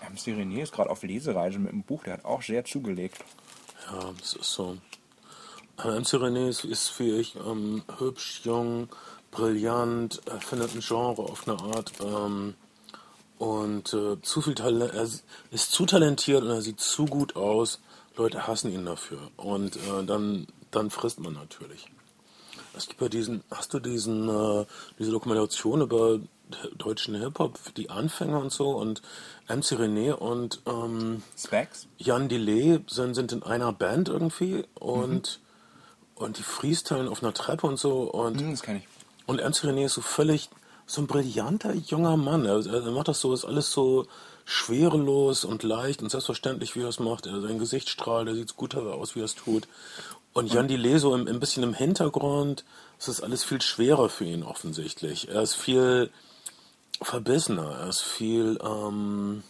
MC René ist gerade auf Lesereise mit einem Buch, der hat auch sehr zugelegt. Ja, das ist so. MC René ist, ist wie ich, ähm, hübsch, jung, brillant, er findet ein Genre auf eine Art ähm, und äh, zu viel Talent, er ist zu talentiert und er sieht zu gut aus. Leute hassen ihn dafür und äh, dann, dann frisst man natürlich. Es gibt ja diesen, hast du diesen, äh, diese Dokumentation über deutschen Hip-Hop, die Anfänger und so und MC René und ähm, Specs? Jan Delay sind, sind in einer Band irgendwie und, mhm. und die freestylen auf einer Treppe und so und, mhm, das kann ich. und MC René ist so völlig so ein brillanter junger Mann. Er, er macht das so, ist alles so schwerelos und leicht und selbstverständlich, wie er es macht. Er, sein Gesicht strahlt, er sieht gut aus, wie er es tut. Und Jan Delay so ein bisschen im Hintergrund, es ist alles viel schwerer für ihn offensichtlich. Er ist viel verbissener, er ist viel, ähm,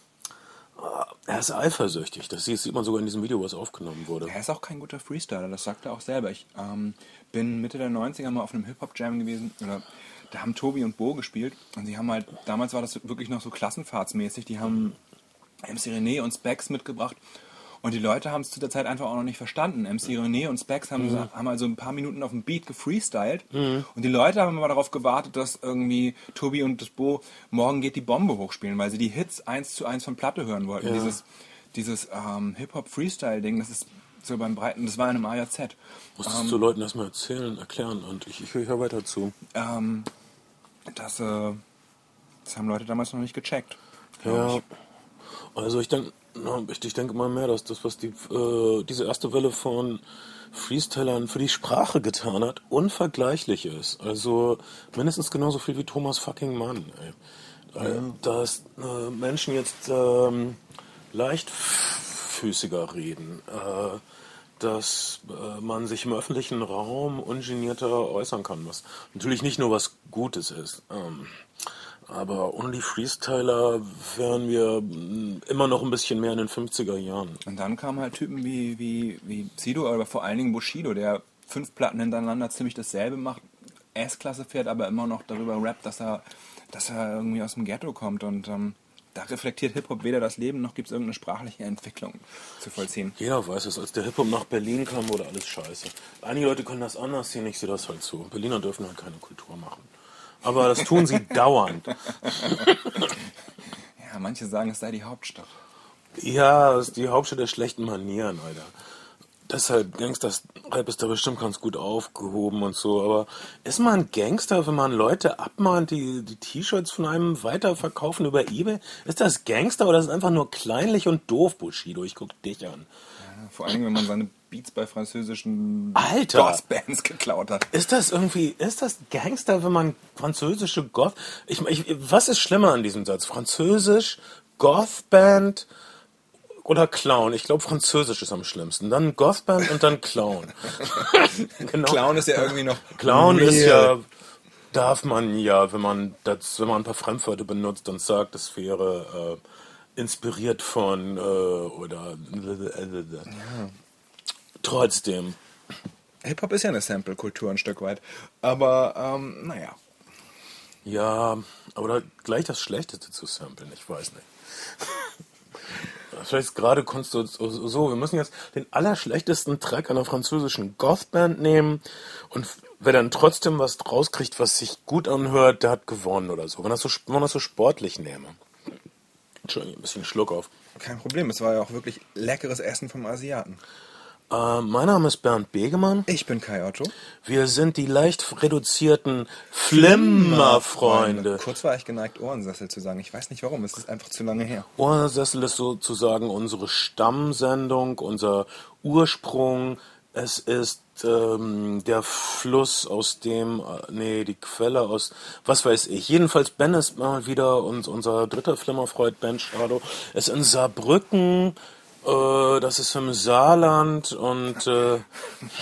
er ist eifersüchtig. Das sieht man sogar in diesem Video, was aufgenommen wurde. Er ist auch kein guter Freestyler, das sagt er auch selber. Ich ähm, bin Mitte der 90er mal auf einem Hip-Hop-Jam gewesen, oder da haben Tobi und Bo gespielt und sie haben halt, damals war das wirklich noch so klassenfahrtsmäßig, die haben MC René und Specs mitgebracht und die Leute haben es zu der Zeit einfach auch noch nicht verstanden. MC René und Specs haben, mhm. haben also ein paar Minuten auf dem Beat gefreestylt. Mhm. Und die Leute haben immer darauf gewartet, dass irgendwie Tobi und das Bo morgen geht die Bombe hochspielen, weil sie die Hits eins zu eins von Platte hören wollten. Ja. Dieses, dieses ähm, Hip-Hop-Freestyle-Ding, das ist so beim Breiten, das war in einem AJZ. Musstest ähm, du Leuten erstmal erzählen, erklären und ich, ich höre weiter zu. Ähm, das, äh, das haben Leute damals noch nicht gecheckt. Ja. Ich. Also ich denke, ich, ich denke mal mehr, dass das, was die, äh, diese erste Welle von Freestylern für die Sprache getan hat, unvergleichlich ist. Also mindestens genauso viel wie Thomas fucking Mann. Ey. Ja. Dass äh, Menschen jetzt ähm, leichtfüßiger reden, äh, dass äh, man sich im öffentlichen Raum ungenierter äußern kann, was natürlich nicht nur was Gutes ist. Ähm, aber ohne die Freestyler wären wir mm, immer noch ein bisschen mehr in den 50er Jahren. Und dann kamen halt Typen wie, wie, wie Sido, aber vor allen Dingen Bushido, der fünf Platten hintereinander ziemlich dasselbe macht, S-Klasse fährt, aber immer noch darüber rappt, dass er, dass er irgendwie aus dem Ghetto kommt und ähm, da reflektiert Hip-Hop weder das Leben, noch gibt es irgendeine sprachliche Entwicklung zu vollziehen. Jeder weiß es, als der Hip-Hop nach Berlin kam, wurde alles scheiße. Einige Leute können das anders sehen, ich sehe das halt so. Berliner dürfen halt keine Kultur machen aber das tun sie dauernd. Ja, manche sagen, es sei die Hauptstadt. Ja, es ist die Hauptstadt der schlechten Manieren, Alter. Deshalb, Gangster-Rap ist da bestimmt ganz gut aufgehoben und so, aber ist man Gangster, wenn man Leute abmahnt, die die T-Shirts von einem weiterverkaufen über Ebay? Ist das Gangster oder ist es einfach nur kleinlich und doof, Bushido? Ich guck dich an. Ja, vor allem, wenn man seine Beats bei französischen Alter, Goth-Bands geklaut hat. Ist das irgendwie, ist das Gangster, wenn man französische Goth... Ich, ich, was ist schlimmer an diesem Satz? Französisch, Goth-Band oder Clown? Ich glaube, Französisch ist am schlimmsten. Dann Goth-Band und dann Clown. genau. Clown ist ja irgendwie noch... Clown real. ist ja... Darf man ja, wenn man das, wenn man ein paar Fremdwörter benutzt und sagt, das wäre... Äh, inspiriert von äh, oder ja. Trotzdem. Hip-Hop ist ja eine Sample-Kultur ein Stück weit. Aber, ähm, naja. Ja, aber gleich das Schlechteste zu samplen, ich weiß nicht. Vielleicht gerade konntest du so, wir müssen jetzt den allerschlechtesten Track einer französischen Goth-Band nehmen und wer dann trotzdem was rauskriegt, was sich gut anhört, der hat gewonnen oder so. Wenn, das so, wenn man das so sportlich nehme. Entschuldigung, ein bisschen Schluck auf. Kein Problem, es war ja auch wirklich leckeres Essen vom Asiaten. Äh, mein Name ist Bernd Begemann. Ich bin Kai Otto. Wir sind die leicht reduzierten Flimmerfreunde. Kurz war ich geneigt, Ohrensessel zu sagen. Ich weiß nicht warum, es ist einfach zu lange her. Ohrensessel ist sozusagen unsere Stammsendung, unser Ursprung. Es ist ähm, der Fluss, aus dem, äh, nee, die Quelle aus, was weiß ich. Jedenfalls Ben ist mal wieder und unser dritter Flimmerfreund Ben Shadow ist in Saarbrücken äh, das ist im Saarland und äh, ja.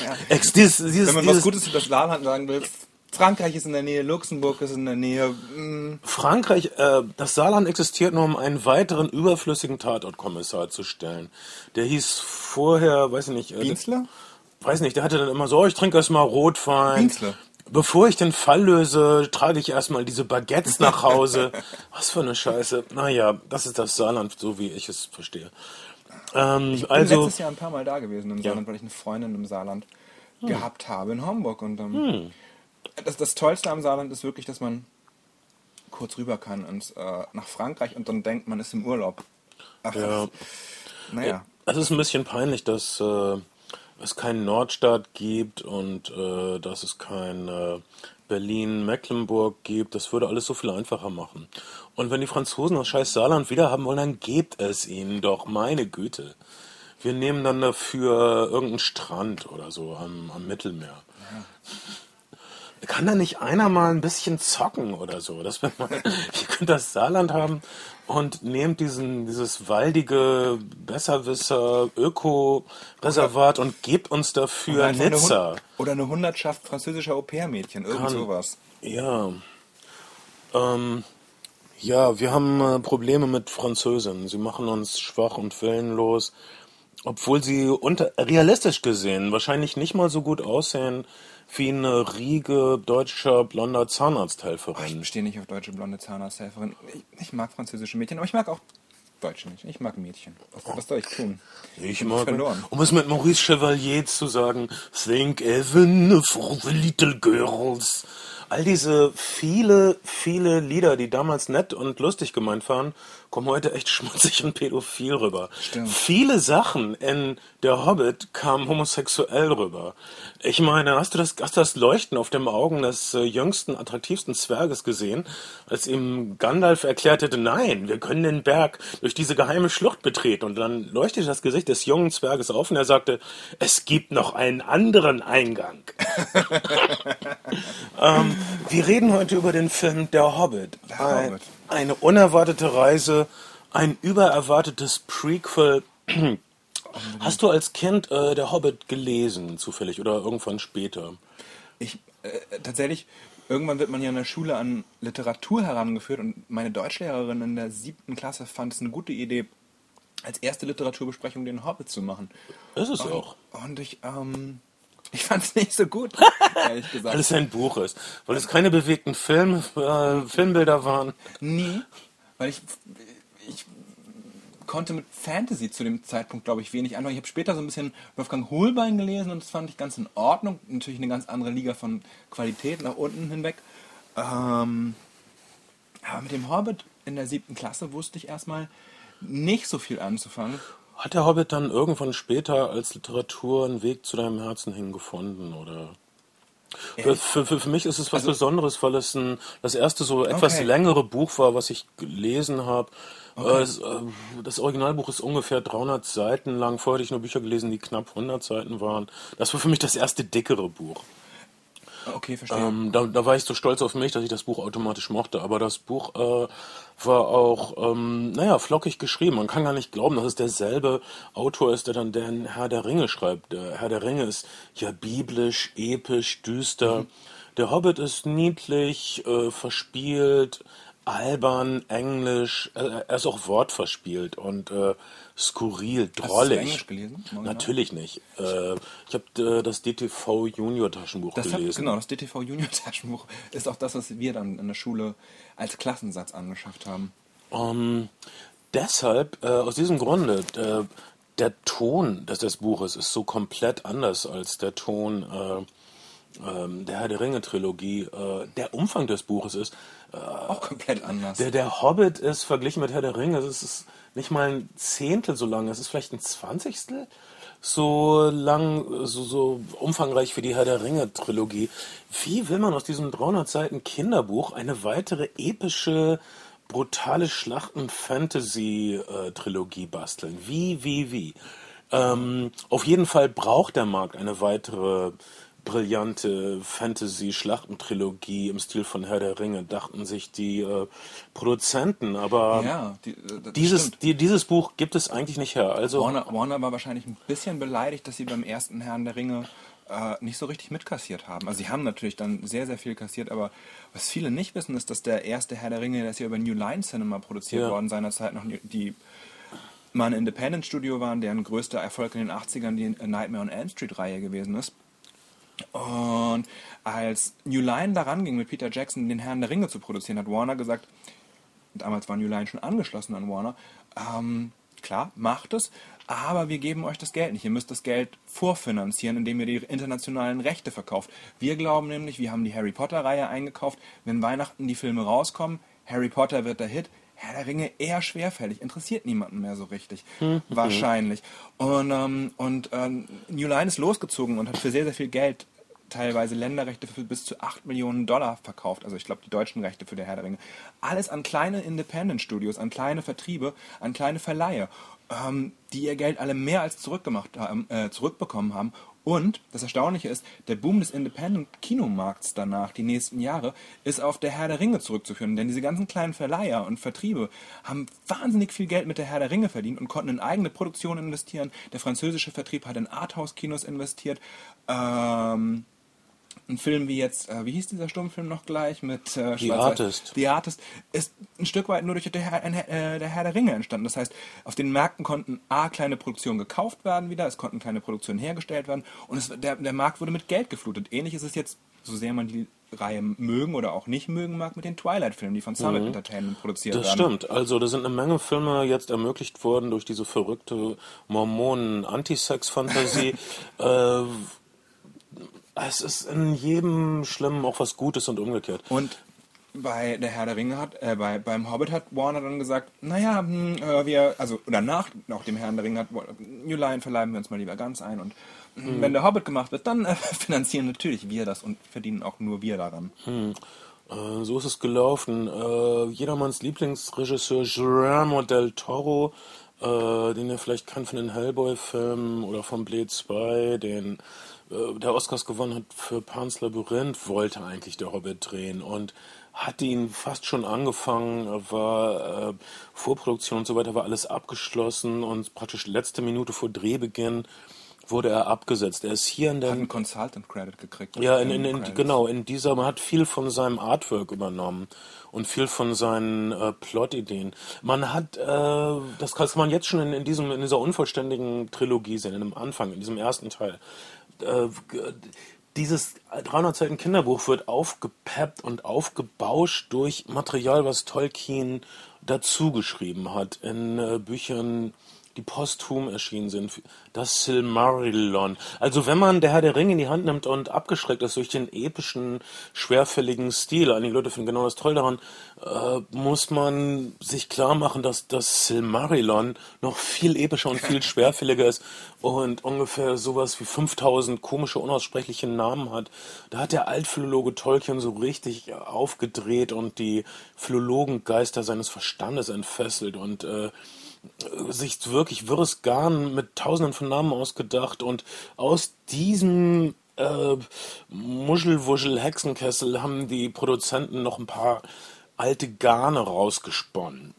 ex, dieses, dieses, Wenn man dieses, was Gutes über das Saarland sagen will, Frankreich ist in der Nähe, Luxemburg ist in der Nähe. Mh. Frankreich, äh, das Saarland existiert nur, um einen weiteren überflüssigen Tatortkommissar zu stellen. Der hieß vorher, weiß ich nicht. Äh, Bienzler? Weiß nicht, der hatte dann immer so, oh, ich trinke erstmal Rotwein. Bienzler. bevor ich den Fall löse, trage ich erstmal diese Baguettes nach Hause. Was für eine Scheiße. Naja, das ist das Saarland, so wie ich es verstehe. Ähm, Ich bin also, letztes Jahr ein paar Mal da gewesen im Saarland, weil ich eine Freundin im Saarland Hm. gehabt habe in Homburg. Und ähm, das, das Tollste am Saarland ist wirklich, dass man kurz rüber kann ins, äh, nach Frankreich und dann denkt, man ist im Urlaub. Ach, Ja. naja. es ist ein bisschen peinlich, dass äh, es keinen Nordstaat gibt und äh, dass es kein äh, Berlin-Mecklenburg gibt. Das würde alles so viel einfacher machen. Und wenn die Franzosen das scheiß Saarland wieder haben wollen, dann gebt es ihnen doch, meine Güte. Wir nehmen dann dafür irgendeinen Strand oder so am, am Mittelmeer. Kann da nicht einer mal ein bisschen zocken oder so? Dass wir mal, ihr könnt das Saarland haben und nehmt diesen, dieses waldige Besserwisser Öko-Reservat und gebt uns dafür eine Nizza. Hund- Oder eine Hundertschaft französischer Au-pair-Mädchen, irgend Kann- sowas. Ja. Ähm, ja, wir haben äh, Probleme mit Französinnen. Sie machen uns schwach und willenlos, obwohl sie unter, realistisch gesehen wahrscheinlich nicht mal so gut aussehen wie eine Riege deutscher blonder Ich Zahnarzthelferin. stehe nicht auf deutsche blonde Zahnarzthelferin. Ich, ich mag französische Mädchen, aber ich mag auch Deutsche nicht. Ich mag Mädchen. Was, was soll ich tun? Ich bin mag, verloren. um es mit Maurice Chevalier zu sagen, Think even for the little girls. All diese viele, viele Lieder, die damals nett und lustig gemeint waren, kommen heute echt schmutzig und pädophil rüber. Stimmt. Viele Sachen in Der Hobbit kamen homosexuell rüber. Ich meine, hast du das, hast du das Leuchten auf den Augen des äh, jüngsten, attraktivsten Zwerges gesehen, als ihm Gandalf erklärt hätte, nein, wir können den Berg durch diese geheime Schlucht betreten. Und dann leuchtete das Gesicht des jungen Zwerges auf und er sagte, es gibt noch einen anderen Eingang. ähm, wir reden heute über den Film Der Hobbit. Der Hobbit. Eine unerwartete Reise, ein übererwartetes Prequel. Hast du als Kind äh, Der Hobbit gelesen, zufällig, oder irgendwann später? Ich, äh, tatsächlich, irgendwann wird man ja in der Schule an Literatur herangeführt und meine Deutschlehrerin in der siebten Klasse fand es eine gute Idee, als erste Literaturbesprechung den Hobbit zu machen. Ist es und, auch. Und ich, ähm, ich fand es nicht so gut, ehrlich gesagt. Weil es ein Buch ist. Weil es keine bewegten Film, äh, Filmbilder waren. Nie, weil ich, ich konnte mit Fantasy zu dem Zeitpunkt, glaube ich, wenig anfangen. Ich habe später so ein bisschen Wolfgang Hohlbein gelesen und das fand ich ganz in Ordnung. Natürlich eine ganz andere Liga von Qualität nach unten hinweg. Ähm, aber mit dem Hobbit in der siebten Klasse wusste ich erstmal nicht so viel anzufangen. Hat der Hobbit dann irgendwann später als Literatur einen Weg zu deinem Herzen hingefunden, oder? Für, für, für, mich ist es was Besonderes, weil es ein, das erste so etwas Okay. längere Buch war, was ich gelesen habe. Äh, es, äh, das Originalbuch ist ungefähr 300 Seiten lang. Vorher hatte ich nur Bücher gelesen, die knapp 100 Seiten waren. Das war für mich das erste dickere Buch. Okay, verstehe. Ähm, da, da war ich so stolz auf mich, dass ich das Buch automatisch mochte. Aber das Buch äh, war auch, ähm, naja, flockig geschrieben. Man kann gar nicht glauben, dass es derselbe Autor ist, der dann den Herr der Ringe schreibt. Der Herr der Ringe ist ja biblisch, episch, düster. Der Hobbit ist niedlich, äh, verspielt, albern, englisch. Äh, er ist auch wortverspielt und äh, skurril, Hast du drollig. Englisch gelesen? Natürlich nicht. Äh, ich habe äh, das DTV Junior Taschenbuch Das hat, gelesen. genau, das DTV Junior Taschenbuch ist auch das, was wir dann in der Schule als Klassensatz angeschafft haben. Ähm, deshalb, äh, aus diesem Grunde, der, der Ton des, des Buches ist so komplett anders als der Ton äh, ähm, der Herr der Ringe Trilogie. Äh, der Umfang des Buches ist, Auch komplett anders. der, der Hobbit ist verglichen mit Herr der Ringe, es ist nicht mal ein Zehntel so lang, es ist vielleicht ein Zwanzigstel so lang, so, so umfangreich wie die Herr der Ringe Trilogie. Wie will man aus diesem 300 Seiten Kinderbuch eine weitere epische, brutale Schlachten-Fantasy-Trilogie basteln? Wie, wie, wie? Ähm, auf jeden Fall braucht der Markt eine weitere brillante Fantasy-Schlachtentrilogie im Stil von Herr der Ringe, dachten sich die äh, Produzenten. Aber ja, die, äh, dieses, die, dieses Buch gibt es eigentlich nicht her. Also Warner, Warner war wahrscheinlich ein bisschen beleidigt, dass sie beim ersten Herrn der Ringe äh, nicht so richtig mitkassiert haben. Also sie haben natürlich dann sehr, sehr viel kassiert, aber was viele nicht wissen, ist, dass der erste Herr der Ringe, der ist ja über New Line Cinema produziert Ja. worden, seinerzeit noch die mal ein Independent Studio waren, deren größter Erfolg in den 80ern die Nightmare on Elm Street Reihe gewesen ist. Und als New Line daran ging, mit Peter Jackson den Herrn der Ringe zu produzieren, hat Warner gesagt, damals war New Line schon angeschlossen an Warner, ähm, klar, macht es, aber wir geben euch das Geld nicht. Ihr müsst das Geld vorfinanzieren, indem ihr die internationalen Rechte verkauft. Wir glauben nämlich, wir haben die Harry Potter-Reihe eingekauft. Wenn Weihnachten die Filme rauskommen, Harry Potter wird der Hit. Herr der Ringe eher schwerfällig, interessiert niemanden mehr so richtig. Mhm. Wahrscheinlich. Und, ähm, und ähm, New Line ist losgezogen und hat für sehr, sehr viel Geld teilweise Länderrechte für bis zu 8 Millionen Dollar verkauft. Also ich glaube die deutschen Rechte für der Herr der Ringe. Alles an kleine Independent-Studios, an kleine Vertriebe, an kleine Verleihe, ähm, die ihr Geld alle mehr als zurückgemacht haben, äh, zurückbekommen haben. Und das Erstaunliche ist, der Boom des Independent-Kinomarkts danach, die nächsten Jahre, ist auf der Herr der Ringe zurückzuführen. Denn diese ganzen kleinen Verleiher und Vertriebe haben wahnsinnig viel Geld mit der Herr der Ringe verdient und konnten in eigene Produktionen investieren. Der französische Vertrieb hat in Arthouse-Kinos investiert. Ähm, ein Film wie jetzt, äh, wie hieß dieser Stummfilm noch gleich mit äh, The Artist. The Artist ist ein Stück weit nur durch der Herr, äh, der Herr der Ringe entstanden. Das heißt, auf den Märkten konnten A, kleine Produktionen gekauft werden wieder, es konnten kleine Produktionen hergestellt werden und es, der, der Markt wurde mit Geld geflutet. Ähnlich ist es jetzt, so sehr man die Reihe mögen oder auch nicht mögen mag, mit den Twilight-Filmen, die von Summit mhm. Entertainment produziert das werden. Das stimmt. Also da sind eine Menge Filme jetzt ermöglicht worden durch diese verrückte Mormonen-Antisex-Fantasie. äh, es ist in jedem Schlimmen auch was Gutes und umgekehrt. Und bei der Herr der Ringe hat, äh, bei, beim Hobbit hat Warner dann gesagt, naja, hm, äh, wir, also, oder nach, nach dem Herrn der Ringe hat New Line verleihen wir uns mal lieber ganz ein und hm. wenn der Hobbit gemacht wird, dann äh, finanzieren natürlich wir das und verdienen auch nur wir daran. Hm. Äh, so ist es gelaufen. Äh, jedermanns Lieblingsregisseur Guillermo del Toro, den ihr vielleicht kennt von den Hellboy-Filmen oder von Blade 2, den der Oscars gewonnen hat für Pan's Labyrinth, wollte eigentlich der Hobbit drehen und hatte ihn fast schon angefangen, war äh, Vorproduktion und so weiter, war alles abgeschlossen und praktisch letzte Minute vor Drehbeginn wurde er abgesetzt. Er ist hier in der. Hat einen Consultant Credit gekriegt. Ja, in, in, in genau, in dieser, man hat viel von seinem Artwork übernommen und viel von seinen äh, Plot-Ideen. Man hat, äh, das kann man jetzt schon in, in, diesem, in dieser unvollständigen Trilogie sehen, in dem Anfang, in diesem ersten Teil äh, dieses 300 Seiten Kinderbuch wird aufgepeppt und aufgebauscht durch Material, was Tolkien dazu geschrieben hat. In äh, Büchern die posthum erschienen sind. Das Silmarillion. Also wenn man der Herr der Ringe in die Hand nimmt und abgeschreckt ist durch den epischen, schwerfälligen Stil, einige Leute finden genau das toll daran, äh, muss man sich klar machen, dass das Silmarillion noch viel epischer und viel schwerfälliger ist und ungefähr sowas wie 5000 komische, unaussprechliche Namen hat. Da hat der Altphilologe Tolkien so richtig aufgedreht und die Philologengeister seines Verstandes entfesselt und äh, sich wirklich wirres Garn mit tausenden von Namen ausgedacht und aus diesem äh, Muschelwuschel-Hexenkessel haben die Produzenten noch ein paar alte Garne rausgesponnen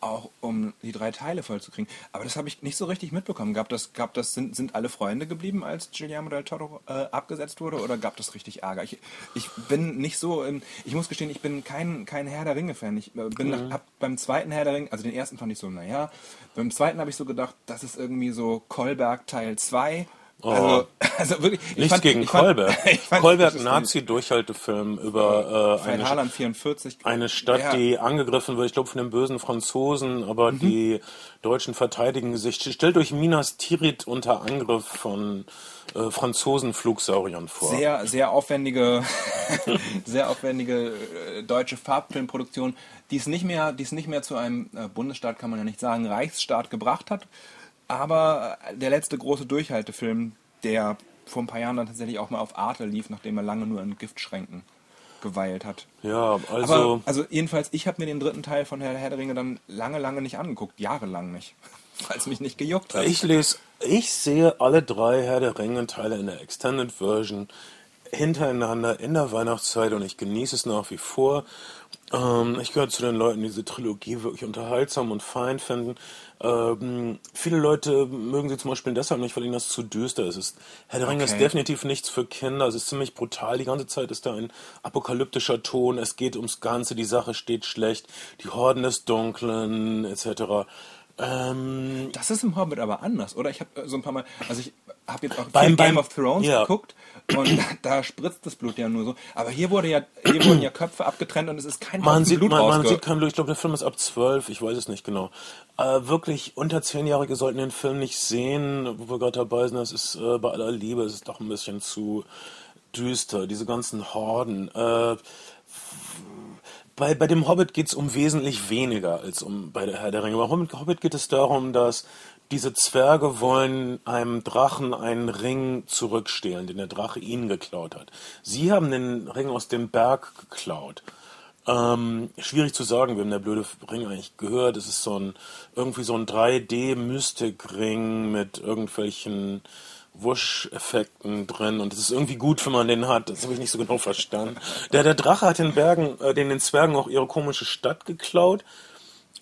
auch um die drei Teile vollzukriegen. Aber das habe ich nicht so richtig mitbekommen. Gab das, gab das, sind, sind alle Freunde geblieben, als Guillermo del Toro äh, abgesetzt wurde, oder gab das richtig Ärger? Ich, ich bin nicht so, ähm, ich muss gestehen, ich bin kein, kein Herr der Ringe-Fan. Ich äh, bin mhm. hab beim zweiten Herr der Ringe, also den ersten fand ich so, naja, beim zweiten habe ich so gedacht, das ist irgendwie so Kolberg Teil 2 Oh. Also, also wirklich. Nichts fand, gegen Kolberg. Kolberg, Nazi-Durchhaltefilm über äh, eine, 44. eine Stadt, ja. die angegriffen wird, ich glaube von den bösen Franzosen, aber mhm. die Deutschen verteidigen sich. Stellt euch Minas Tirith unter Angriff von äh, Franzosen-Flugsauriern vor. Sehr, sehr aufwendige, sehr aufwendige äh, deutsche Farbfilmproduktion, die es nicht mehr, die es nicht mehr zu einem äh, Bundesstaat, kann man ja nicht sagen, Reichsstaat gebracht hat aber der letzte große Durchhaltefilm, der vor ein paar Jahren dann tatsächlich auch mal auf Arte lief, nachdem er lange nur in Giftschränken geweilt hat. Ja, also. Aber, also jedenfalls, ich habe mir den dritten Teil von Herr, der Ringe dann lange, lange nicht angeguckt. Jahrelang nicht. Weil es mich nicht gejuckt hat. Ich lese, ich sehe alle drei Herr der Ringe-Teile in der Extended Version hintereinander in der Weihnachtszeit und ich genieße es nach wie vor. Ähm, ich gehöre zu den Leuten, die diese Trilogie wirklich unterhaltsam und fein finden. Ähm, viele Leute mögen sie zum Beispiel deshalb nicht, weil ihnen das zu düster ist. ist Herr der Ringe okay. ist definitiv nichts für Kinder. Es ist ziemlich brutal. Die ganze Zeit ist da ein apokalyptischer Ton. Es geht ums Ganze. Die Sache steht schlecht. Die Horden des Dunklen etc. Ähm, Das ist im Hobbit aber anders, oder? Ich habe so ein paar Mal, also ich habe jetzt auch Beim- viel Game beim- of Thrones ja. geguckt und da spritzt das Blut ja nur so. Aber hier wurde ja, hier wurden ja Köpfe abgetrennt und es ist kein Man sieht, Blut man, man sieht kein Blut. Ich glaube, der Film ist ab 12. Ich weiß es nicht genau. Äh, wirklich, unter Zehnjährige sollten den Film nicht sehen, wo wir gerade dabei sind. Das ist äh, bei aller Liebe, es ist doch ein bisschen zu düster. Diese ganzen Horden. Äh, bei, bei dem Hobbit geht es um wesentlich weniger als um bei der Herr der Ringe. Bei Hobbit, Hobbit geht es darum, dass diese Zwerge wollen einem Drachen einen Ring zurückstehlen, den der Drache ihnen geklaut hat. Sie haben den Ring aus dem Berg geklaut. Ähm, schwierig zu sagen, wem der blöde Ring eigentlich gehört. Es ist so ein irgendwie so ein 3D-Mystik-Ring mit irgendwelchen Wusch-Effekten drin und es ist irgendwie gut, wenn man den hat. Das habe ich nicht so genau verstanden. Der, der Drache hat den Bergen, äh, den, den Zwergen auch ihre komische Stadt geklaut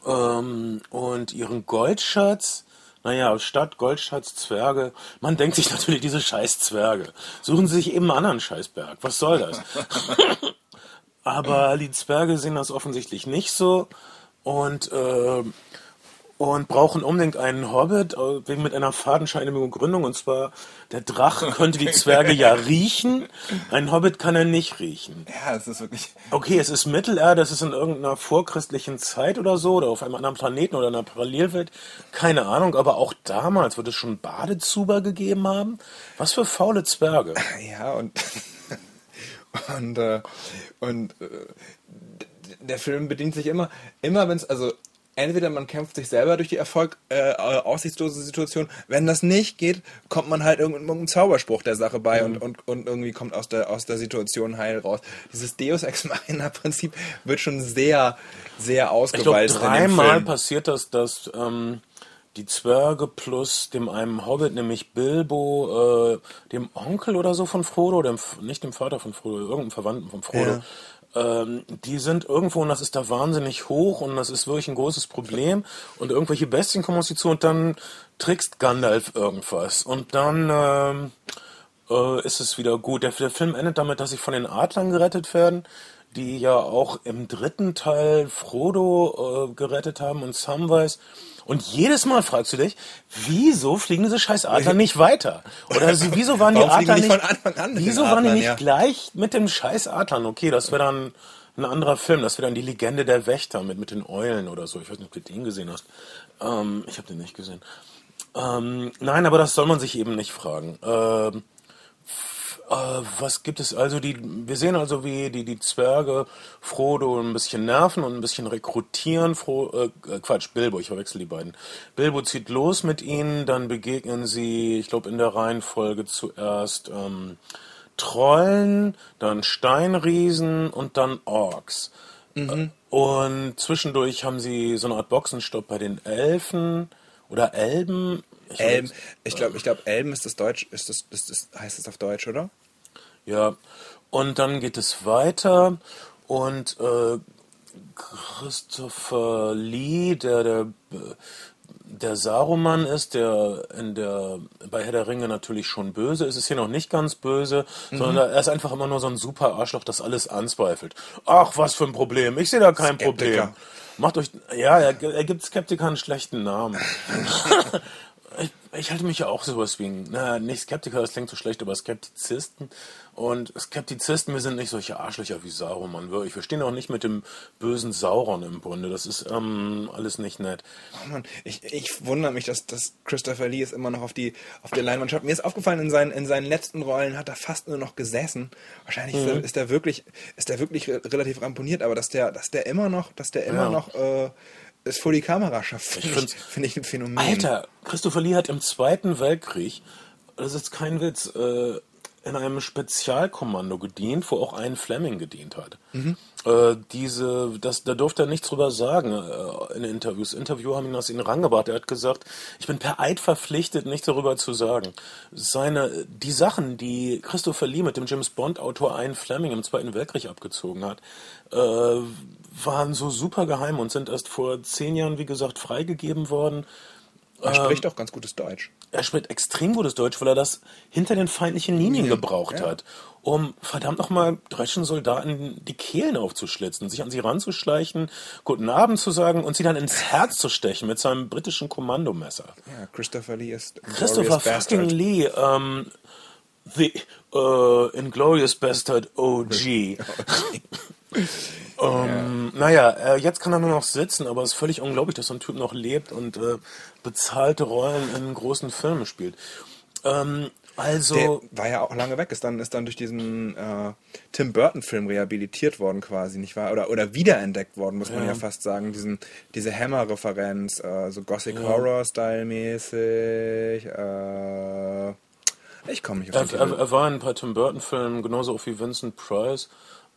ähm, und ihren Goldschatz. Naja, Stadt, Goldschatz, Zwerge. Man denkt sich natürlich, diese scheiß Zwerge. Suchen sie sich eben einen anderen Scheißberg. Was soll das? Aber die Zwerge sehen das offensichtlich nicht so und, äh, und brauchen unbedingt einen Hobbit äh, wegen mit einer fadenscheinigen Begründung. Und zwar, der Drache könnte die Zwerge ja riechen, ein Hobbit kann er nicht riechen. Ja, es ist wirklich. Okay, es ist Mittelerde, es ist in irgendeiner vorchristlichen Zeit oder so, oder auf einem anderen Planeten oder einer Parallelwelt, keine Ahnung, aber auch damals wird es schon Badezuber gegeben haben. Was für faule Zwerge. Ja, und. und, äh, und äh, der Film bedient sich immer, immer wenn es, also entweder man kämpft sich selber durch die Erfolg, äh, aussichtslose Situation, wenn das nicht geht, kommt man halt irgendeinem Zauberspruch der Sache bei und, und, und irgendwie kommt aus der, aus der Situation heil raus. Dieses Deus Ex Machina Prinzip wird schon sehr, sehr dem dreimal passiert das, dass ähm, die Zwerge plus dem einen Hobbit, nämlich Bilbo, äh, dem Onkel oder so von Frodo, dem, nicht dem Vater von Frodo, irgendeinem Verwandten von Frodo, ähm, die sind irgendwo und das ist da wahnsinnig hoch und das ist wirklich ein großes Problem und irgendwelche Bestien kommen auf sie zu und dann trickst Gandalf irgendwas und dann ähm, äh, ist es wieder gut. Der, der Film endet damit, dass sie von den Adlern gerettet werden, die ja auch im dritten Teil Frodo äh, gerettet haben und Samwise. Und jedes Mal fragst du dich, wieso fliegen diese scheiß Adler nicht weiter? Oder sie, wieso waren die Adler die nicht, an wieso waren die Adlern, nicht ja? gleich mit dem scheiß Adlern? Okay, das wäre dann ein anderer Film, das wäre dann die Legende der Wächter mit, mit den Eulen oder so. Ich weiß nicht, ob du den gesehen hast. Ähm, ich habe den nicht gesehen. Ähm, nein, aber das soll man sich eben nicht fragen. Ähm, äh, was gibt es also? Die, wir sehen also, wie die, die Zwerge Frodo ein bisschen nerven und ein bisschen rekrutieren. Fro, äh, Quatsch, Bilbo, ich verwechsel die beiden. Bilbo zieht los mit ihnen, dann begegnen sie, ich glaube in der Reihenfolge zuerst ähm, Trollen, dann Steinriesen und dann Orks. Äh, Und zwischendurch haben sie so eine Art Boxenstopp bei den Elfen oder Elben. Ich weiß- ich glaube, ich glaub, Elben ist das Deutsch, ist das, ist das, heißt das auf Deutsch, oder? Ja, und dann geht es weiter und äh, Christopher Lee, der der der Saruman ist, der in der bei Herr der Ringe natürlich schon böse ist, ist hier noch nicht ganz böse, sondern er ist einfach immer nur so ein super Arschloch, das alles anzweifelt. Ach, was für ein Problem. Ich sehe da kein Skeptiker. Problem. Macht euch ja, er, er gibt Skeptikern einen schlechten Namen. ich, ich halte mich ja auch sowas wie ein, na, nicht Skeptiker, das klingt so schlecht, aber Skeptizisten. Und Skeptizisten, wir sind nicht solche Arschlöcher wie Sauron, wirklich. Wir stehen auch nicht mit dem bösen Sauron im Bunde. Das ist ähm, alles nicht nett. Oh Mann, ich, ich wundere mich, dass, dass Christopher Lee es immer noch auf die auf der Leinwand schaut. Mir ist aufgefallen, in seinen, in seinen letzten Rollen hat er fast nur noch gesessen. Wahrscheinlich ist, er, ist er wirklich, ist er wirklich re relativ ramponiert, aber dass der, dass der immer noch, dass der immer Ja. noch äh, es vor die Kamera schafft, finde ich, find ich ein Phänomen. Alter, Christopher Lee hat im Zweiten Weltkrieg, das ist kein Witz, äh, in einem Spezialkommando gedient, wo auch ein Fleming gedient hat. Äh, diese, das, da durfte er nichts drüber sagen äh, in Interviews. Interviewer haben ihn aus ihn rangebracht. Er hat gesagt, ich bin per Eid verpflichtet, nichts darüber zu sagen. Seine, die Sachen, die Christopher Lee mit dem James Bond Autor Ian Fleming im Zweiten Weltkrieg abgezogen hat, äh, waren so super geheim und sind erst vor zehn Jahren, wie gesagt, freigegeben worden. Er spricht auch ganz gutes Deutsch. er spricht extrem gutes Deutsch, weil er das hinter den feindlichen Linien gebraucht ja. hat, um verdammt nochmal deutschen Soldaten die Kehlen aufzuschlitzen, sich an sie ranzuschleichen, guten Abend zu sagen und sie dann ins Herz zu stechen mit seinem britischen Kommandomesser. Ja, Christopher Lee ist Christopher fucking Bastard. Lee, ähm, the uh, Inglorious Bastard OG. Ähm, Naja, äh, jetzt kann er nur noch sitzen, aber es ist völlig unglaublich, dass so ein Typ noch lebt und äh, bezahlte Rollen in großen Filmen spielt. Ähm, also, Der war ja auch lange weg, ist dann, ist dann durch diesen äh, Tim Burton-Film rehabilitiert worden quasi, nicht wahr? Oder, oder wiederentdeckt worden, muss man ja fast sagen. Diesen, diese Hammer-Referenz, äh, so Gothic Horror-Style-mäßig. Äh, ich komme nicht auf er, den er, Titel. er war in ein paar Tim Burton-Filmen genauso auch wie Vincent Price.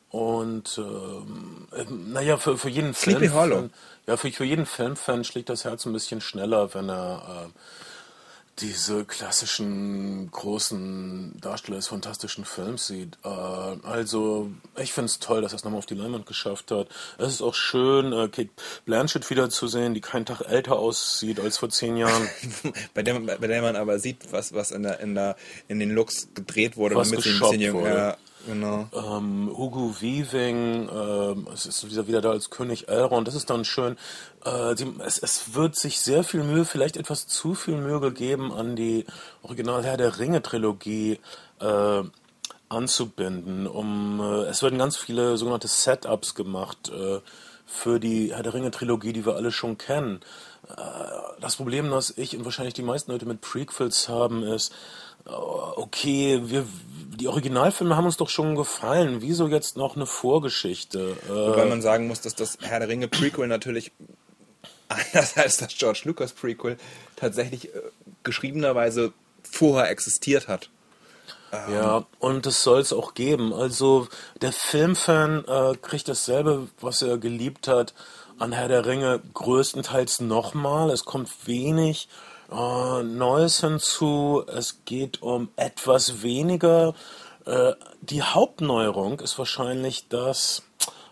Und ähm, äh, naja, für, für jeden Sleepy Film, Hollow. ja, für, für jeden Filmfan schlägt das Herz ein bisschen schneller, wenn er äh, diese klassischen großen Darsteller des fantastischen Films sieht. Äh, also, ich finde es toll, dass er es nochmal auf die Leinwand geschafft hat. Es ist auch schön, äh, Kate Blanchett wiederzusehen, die keinen Tag älter aussieht als vor zehn Jahren. bei, der, man- bei der man aber sieht, was, was in, der, in, der, in den Looks gedreht wurde, Was damit sie ein bisschen jung. Genau. ähm, Hugo Weaving, ähm, es ist wieder, wieder da als König Elrond, das ist dann schön. Äh, sie, es, es wird sich sehr viel Mühe, vielleicht etwas zu viel Mühe gegeben, an die Original Herr der Ringe Trilogie äh, anzubinden. Um, äh, es werden ganz viele sogenannte Setups gemacht äh, für die Herr der Ringe Trilogie, die wir alle schon kennen. Äh, das Problem, das ich und wahrscheinlich die meisten Leute mit Prequels haben, ist, okay, wir, die Originalfilme haben uns doch schon gefallen. Wieso jetzt noch eine Vorgeschichte? Äh, Wobei man sagen muss, dass das Herr der Ringe Prequel natürlich anders als das George Lucas Prequel tatsächlich äh, geschriebenerweise vorher existiert hat. Ja, und das soll es auch geben. Also der Filmfan äh, kriegt dasselbe, was er geliebt hat an Herr der Ringe, größtenteils nochmal. Es kommt wenig äh, Neues hinzu. Es geht um etwas weniger. Äh, die Hauptneuerung ist wahrscheinlich das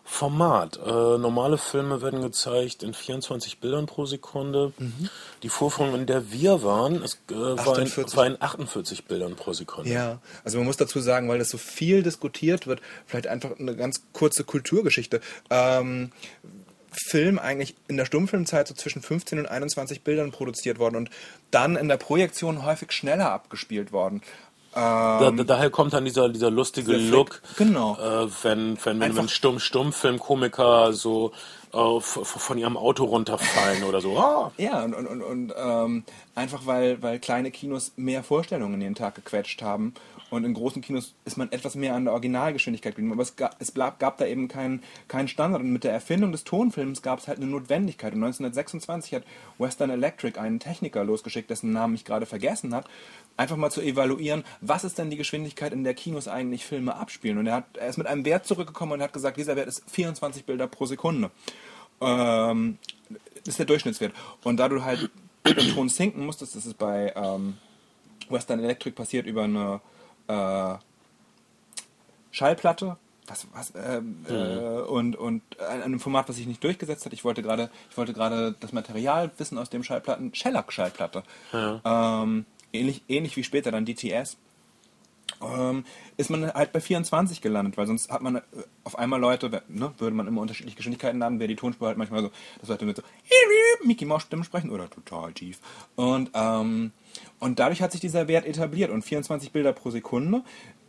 Format. Äh, normale Filme werden gezeigt in 24 Bildern pro Sekunde. Die Vorführung, in der wir waren, es, äh, war, in, 48. war in 48 Bildern pro Sekunde. Ja, also man muss dazu sagen, weil das so viel diskutiert wird, vielleicht einfach eine ganz kurze Kulturgeschichte. Ähm, Film eigentlich in der Stummfilmzeit so zwischen 15 und 21 Bildern produziert worden und dann in der Projektion häufig schneller abgespielt worden. Da, da, daher kommt dann dieser, dieser lustige Look, genau. äh, wenn, wenn, wenn, wenn Stumm, Stummfilmkomiker so äh, von ihrem Auto runterfallen oder so. Ah, Ja, und, und, und, und ähm, einfach weil, weil kleine Kinos mehr Vorstellungen in den Tag gequetscht haben und in großen Kinos ist man etwas mehr an der Originalgeschwindigkeit geblieben. Aber es, gab, es gab, da eben keinen keinen Standard. Und mit der Erfindung des Tonfilms gab es halt eine Notwendigkeit. Und 1926 hat Western Electric einen Techniker losgeschickt, dessen Namen ich gerade vergessen hat, einfach mal zu evaluieren, was ist denn die Geschwindigkeit, in der Kinos eigentlich Filme abspielen. Und er, hat, er ist mit einem Wert zurückgekommen und hat gesagt, dieser Wert ist 24 Bilder pro Sekunde. Ähm, das ist der Durchschnittswert. Und da du halt den Ton sinken musstest, das ist bei ähm, Western Electric passiert über eine äh, Schallplatte. Was, was, ähm, äh, und, und ein, einem Format, was sich nicht durchgesetzt hat. Ich wollte gerade, ich wollte gerade das Material wissen aus dem Schallplatten, Shellac-Schallplatte. Ähm, ähnlich, ähnlich wie später dann DTS. Ähm, ist man halt bei 24 gelandet, weil sonst hat man äh, auf einmal Leute, ne, würde man immer unterschiedliche Geschwindigkeiten laden, wäre die Tonspur halt manchmal so, dass Leute mit so Mickey Mouse Stimmen sprechen oder total tief. Und, ähm, und dadurch hat sich dieser Wert etabliert und 24 Bilder pro Sekunde.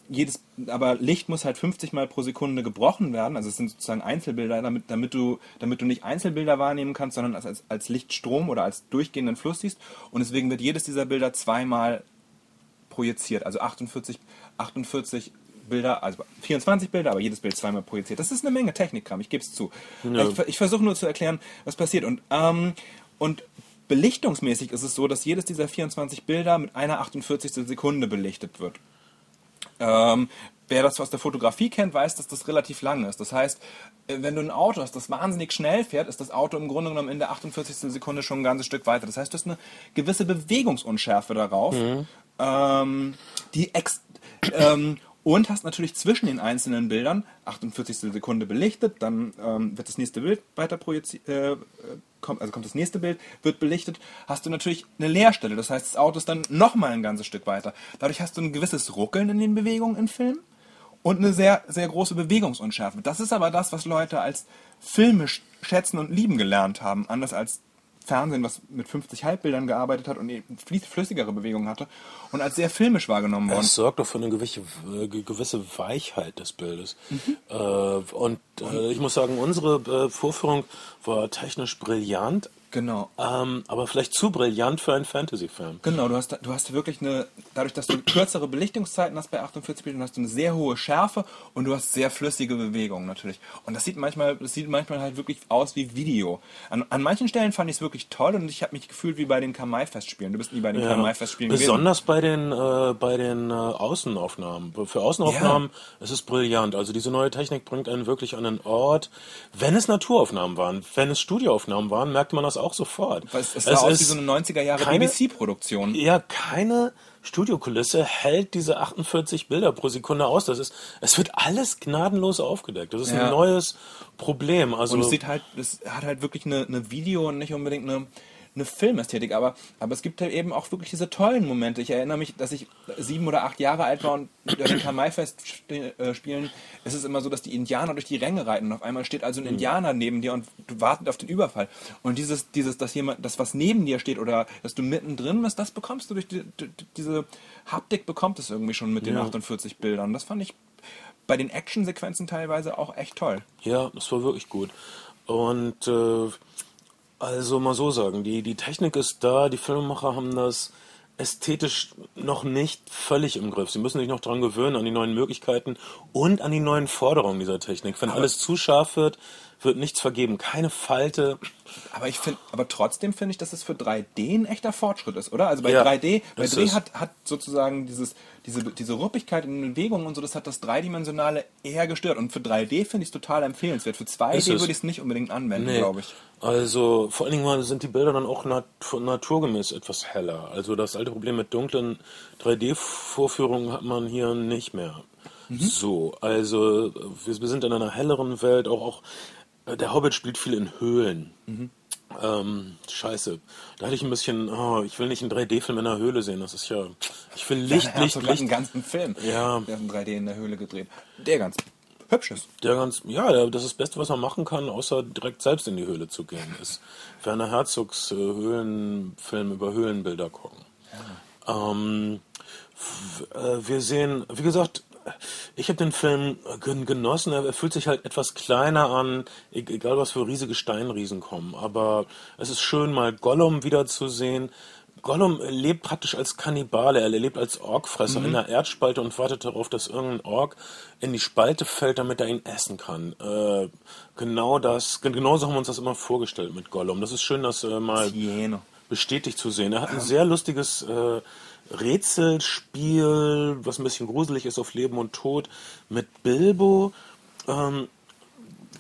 Jedes, aber Licht muss halt 50 Mal pro Sekunde gebrochen werden. Also es sind sozusagen Einzelbilder, damit, damit, du, damit du nicht Einzelbilder wahrnehmen kannst, sondern als, als Lichtstrom oder als durchgehenden Fluss siehst. Und deswegen wird jedes dieser Bilder zweimal projiziert. Also 48, 48 Bilder, also 24 Bilder, aber jedes Bild zweimal projiziert. Das ist eine Menge Technikkram, ich gebe es zu. Ich, ver- ich versuche nur zu erklären, was passiert. Und, ähm, und belichtungsmäßig ist es so, dass jedes dieser 24 Bilder mit einer 48. Sekunde belichtet wird. Ähm, wer das aus der Fotografie kennt, weiß, dass das relativ lang ist. Das heißt, äh, wenn du ein Auto hast, das wahnsinnig schnell fährt, ist das Auto im Grunde genommen in der 48. Sekunde schon ein ganzes Stück weiter. Das heißt, du hast eine gewisse Bewegungsunschärfe darauf, ähm, die ex ähm, und hast natürlich zwischen den einzelnen Bildern 48. Sekunde belichtet, dann ähm, wird das nächste Bild weiter projiziert, äh, kommt, also kommt das nächste Bild, wird belichtet, hast du natürlich eine Leerstelle. Das heißt, das Auto ist dann nochmal ein ganzes Stück weiter. Dadurch hast du ein gewisses Ruckeln in den Bewegungen im Film und eine sehr, sehr große Bewegungsunschärfe. Das ist aber das, was Leute als filmisch schätzen und lieben gelernt haben, anders als Fernsehen, was mit 50 Halbbildern gearbeitet hat und eben flüssigere Bewegungen hatte und als sehr filmisch wahrgenommen worden. Es sorgt doch für eine gewisse, äh, gewisse Weichheit des Bildes. Mhm. Äh, und äh, ich muss sagen, unsere äh, Vorführung war technisch brillant, Genau. Ähm, aber vielleicht zu brillant für einen Fantasy-Film. Genau, du hast, du hast wirklich eine, dadurch, dass du kürzere Belichtungszeiten hast bei 48 Bildern, hast du eine sehr hohe Schärfe und du hast sehr flüssige Bewegungen natürlich. Und das sieht manchmal, das sieht manchmal halt wirklich aus wie Video. An, an manchen Stellen fand ich es wirklich toll und ich habe mich gefühlt wie bei den Kamai-Festspielen. Du bist nie bei den ja. Kamai-Festspielen Besonders gewesen. bei den, äh, bei den äh, Außenaufnahmen. Für Außenaufnahmen ja. ist es brillant. Also diese neue Technik bringt einen wirklich an einen Ort. Wenn es Naturaufnahmen waren, wenn es Studioaufnahmen waren, merkte man das das auch sofort. es, es sah es aus wie so eine 90er Jahre BBC-Produktion. Ja, keine Studiokulisse hält diese 48 Bilder pro Sekunde aus. Das ist, es wird alles gnadenlos aufgedeckt. Das ist ja. ein neues Problem. Also und es sieht halt, es hat halt wirklich eine, eine Video und nicht unbedingt eine eine Filmästhetik, aber, aber es gibt halt eben auch wirklich diese tollen Momente. Ich erinnere mich, dass ich sieben oder acht Jahre alt war und den Kamai-Fest äh, spielen ist es immer so, dass die Indianer durch die Ränge reiten und auf einmal steht also ein mhm. Indianer neben dir und du wartest auf den Überfall. Und dieses, dieses, dass jemand, das was neben dir steht oder dass du mittendrin bist, das bekommst du durch die, diese Haptik bekommt es irgendwie schon mit den ja. 48 Bildern. Das fand ich bei den Actionsequenzen teilweise auch echt toll. Ja, das war wirklich gut. Und äh, also mal so sagen, die, die Technik ist da, die Filmemacher haben das ästhetisch noch nicht völlig im Griff. Sie müssen sich noch daran gewöhnen, an die neuen Möglichkeiten und an die neuen Forderungen dieser Technik. Wenn aber alles zu scharf wird, wird nichts vergeben, keine Falte. Aber ich finde, aber trotzdem finde ich, dass es für 3D ein echter Fortschritt ist, oder? Also bei ja, 3D, bei 3D hat, hat sozusagen dieses, diese, diese Ruppigkeit in den Bewegungen und so, das hat das Dreidimensionale eher gestört. Und für 3D finde ich es total empfehlenswert. Für 2D würde ich es nicht unbedingt anwenden, nee. glaube ich. Also vor allen Dingen sind die Bilder dann auch nat naturgemäß etwas heller. Also das alte Problem mit dunklen 3D-Vorführungen hat man hier nicht mehr. Mhm. So, also wir, wir, sind in einer helleren Welt, auch, auch der Hobbit spielt viel in Höhlen. Mhm. Ähm, scheiße. Da hatte ich ein bisschen, oh, ich will nicht einen 3D-Film in einer Höhle sehen. Das ist ja, ich will Licht, ja, Licht, Licht. einen ganzen Film. Ja. Der hat einen 3D in der Höhle gedreht. Der ganz hübsch ist. Der ganz, ja, der, das ist das Beste, was man machen kann, außer direkt selbst in die Höhle zu gehen, ist Werner Herzogs äh, Höhlenfilm über Höhlenbilder gucken. Ja. Ähm, äh, wir sehen, wie gesagt, ich habe den Film genossen. Er fühlt sich halt etwas kleiner an, e-, egal was für riesige Steinriesen kommen. Aber es ist schön, mal Gollum wiederzusehen. Gollum lebt praktisch als Kannibale, er lebt als Orkfresser mhm. in einer Erdspalte und wartet darauf, dass irgendein Ork in die Spalte fällt, damit er ihn essen kann. Äh, genau das, genauso haben wir uns das immer vorgestellt mit Gollum. Das ist schön, das äh, mal Siena. bestätigt zu sehen. Er hat ein sehr lustiges äh, Rätselspiel, was ein bisschen gruselig ist auf Leben und Tod, mit Bilbo. Ähm,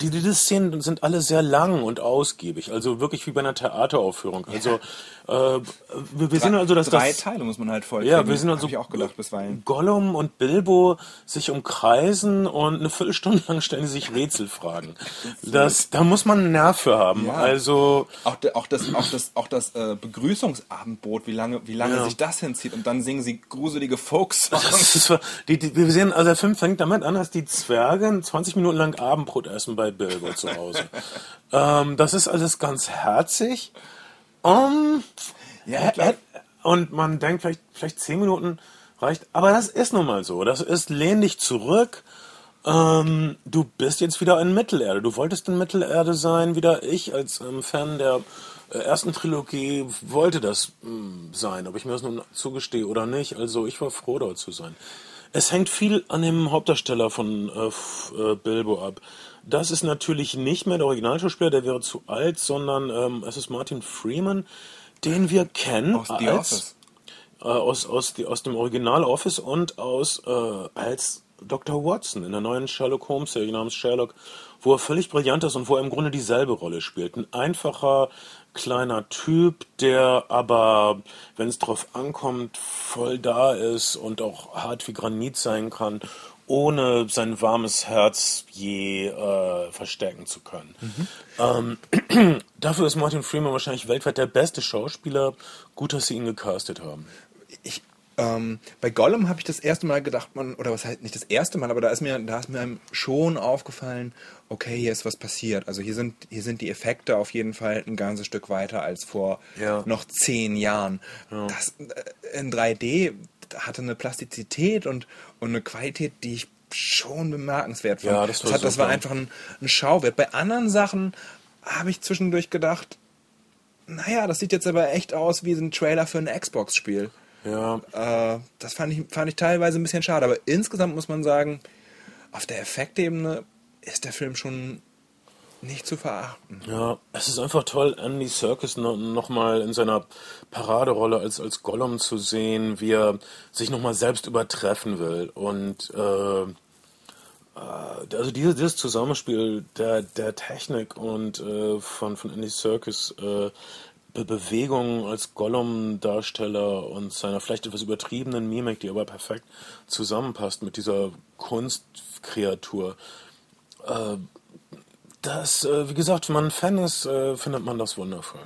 die, diese Szenen sind alle sehr lang und ausgiebig, also wirklich wie bei einer Theateraufführung. Also äh, wir, wir sehen also, dass drei das, Teile muss man halt voll. Ja, wir sind also ich auch gedacht bisweilen. Gollum und Bilbo sich umkreisen und eine Viertelstunde lang stellen sie sich Rätselfragen. Das, da muss man einen Nerv für haben. Ja. Also auch, auch das, auch das, auch das äh, Begrüßungsabendbrot, wie lange, wie lange ja. sich das hinzieht und dann singen sie gruselige die, wir sehen, also der Film fängt damit an, dass die Zwerge 20 Minuten lang Abendbrot essen bei Bilbo zu Hause. ähm, das ist alles ganz herzig. Um, ja, und man denkt vielleicht, vielleicht zehn Minuten reicht. Aber das ist nun mal so. Das ist, lehn dich zurück. Ähm, du bist jetzt wieder in Mittelerde. Du wolltest in Mittelerde sein, wieder ich als ähm, Fan der äh, ersten Trilogie wollte das ähm, sein, ob ich mir das nun zugestehe oder nicht. Also ich war froh, dort zu sein. Es hängt viel an dem Hauptdarsteller von äh, äh, Bilbo ab. Das ist natürlich nicht mehr der Originalschauspieler, der wäre zu alt, sondern ähm, es ist Martin Freeman, den wir kennen aus The als, Office. Äh, aus, aus, die, aus dem Original Office und aus äh, als Dr. Watson in der neuen Sherlock Holmes Serie namens Sherlock, wo er völlig brillant ist und wo er im Grunde dieselbe Rolle spielt. Ein einfacher, kleiner Typ, der aber, wenn es drauf ankommt, voll da ist und auch hart wie Granit sein kann ohne sein warmes Herz je äh, verstärken zu können. Ähm, dafür ist Martin Freeman wahrscheinlich weltweit der beste Schauspieler. Gut, dass sie ihn gecastet haben. ich, ähm, bei Gollum habe ich das erste Mal gedacht, man, oder was heißt nicht das erste Mal, aber da ist mir, da ist mir schon aufgefallen, okay, hier ist was passiert. Also hier sind, hier sind die Effekte auf jeden Fall ein ganzes Stück weiter als vor Ja. noch zehn Jahren. Das äh, in 3D hatte eine Plastizität und, und eine Qualität, die ich schon bemerkenswert fand. Ja, das war hat, das war einfach ein, ein Schauwert. Bei anderen Sachen habe ich zwischendurch gedacht, naja, das sieht jetzt aber echt aus wie ein Trailer für ein Xbox-Spiel. Ja, Äh, das fand ich, fand ich teilweise ein bisschen schade. Aber insgesamt muss man sagen, auf der Effektebene ist der Film schon nicht zu verachten. Ja, es ist einfach toll, Andy Serkis no, nochmal in seiner Paraderolle als, als Gollum zu sehen, wie er sich nochmal selbst übertreffen will. Und äh, äh, also dieses, dieses Zusammenspiel der, der Technik und äh, von, von Andy Serkis äh, Be Bewegungen als Gollum-Darsteller und seiner vielleicht etwas übertriebenen Mimik, die aber perfekt zusammenpasst mit dieser Kunstkreatur. Das, äh, wie gesagt, wenn man ein Fan ist, äh, findet man das wundervoll.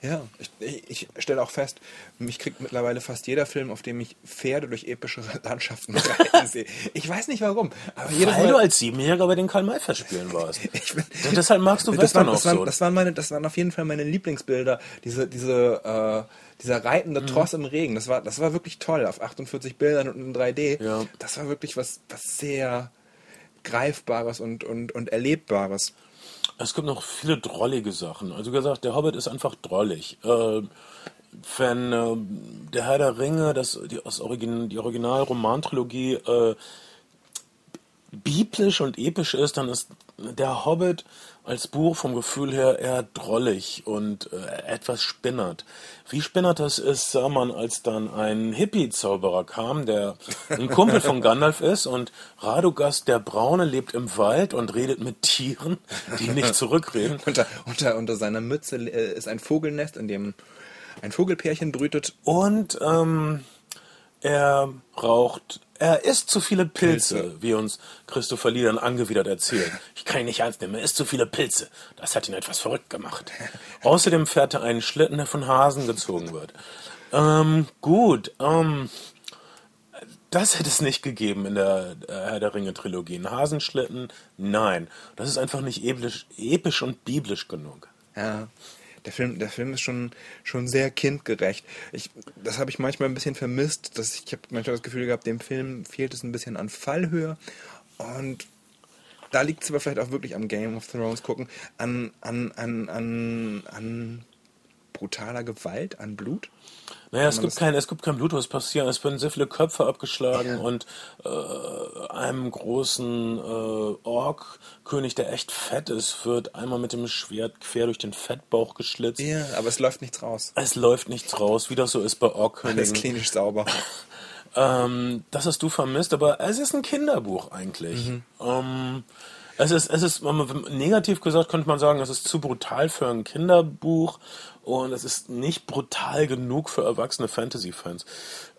Ja, ich, ich, ich stelle auch fest, mich kriegt mittlerweile fast jeder Film, auf dem ich Pferde durch epische Landschaften reiten sehe. Ich weiß nicht warum, aber jedes Weil Mal, du als Siebenjähriger bei den Karl-May-Festspielen warst. Bin- deshalb magst du das Western waren, auch das, waren, so. das, waren meine, das waren auf jeden Fall meine Lieblingsbilder. Diese, diese, äh, dieser Mhm. reitende Tross im Regen, das war, das war wirklich toll auf 48 Bildern und in 3D. Ja. Das war wirklich was, was sehr Greifbares und, und, und Erlebbares. Es gibt noch viele drollige Sachen. Also gesagt, der Hobbit ist einfach drollig. Äh, wenn äh, der Herr der Ringe, das, die, das Origin, die Original-Romantrilogie äh, biblisch und episch ist, dann ist der Hobbit als Buch vom Gefühl her eher drollig und äh, etwas spinnert. Wie spinnert das ist, sah man, als dann ein Hippie-Zauberer kam, der ein Kumpel von Gandalf ist und Radogast der Braune lebt im Wald und redet mit Tieren, die nicht zurückreden. Unter, unter, unter seiner Mütze äh, ist ein Vogelnest, in dem ein Vogelpärchen brütet. Und ähm, er raucht, er isst zu viele Pilze, Pilze. wie uns Christopher Lee dann angewidert erzählt. Ich kann ihn nicht ernst nehmen, er isst zu viele Pilze. Das hat ihn etwas verrückt gemacht. Außerdem fährt er einen Schlitten, der von Hasen gezogen wird. Ähm, gut, ähm, das hätte es nicht gegeben in der äh, Herr der Ringe Trilogie. Ein Hasenschlitten, nein. Das ist einfach nicht episch, episch und biblisch genug. Ja. Der Film, der Film ist schon, schon sehr kindgerecht. Ich, das habe ich manchmal ein bisschen vermisst. Dass ich ich habe manchmal das Gefühl gehabt, dem Film fehlt es ein bisschen an Fallhöhe. Und da liegt es aber vielleicht auch wirklich am Game of Thrones gucken, an, an, an, an, an brutaler Gewalt, an Blut. Naja, es gibt, kein, es gibt kein Blut, was passieren. Es werden sehr viele Köpfe abgeschlagen und äh, einem großen äh, Ork-König, der echt fett ist, wird einmal mit dem Schwert quer durch den Fettbauch geschlitzt. Ja, aber es läuft nichts raus. Es läuft nichts raus, wie das so ist bei Alles Ork-Königen. klinisch sauber. Ähm, das hast du vermisst, aber es ist ein Kinderbuch eigentlich. Ähm, es ist, es ist, negativ gesagt könnte man sagen, es ist zu brutal für ein Kinderbuch und es ist nicht brutal genug für erwachsene Fantasy-Fans.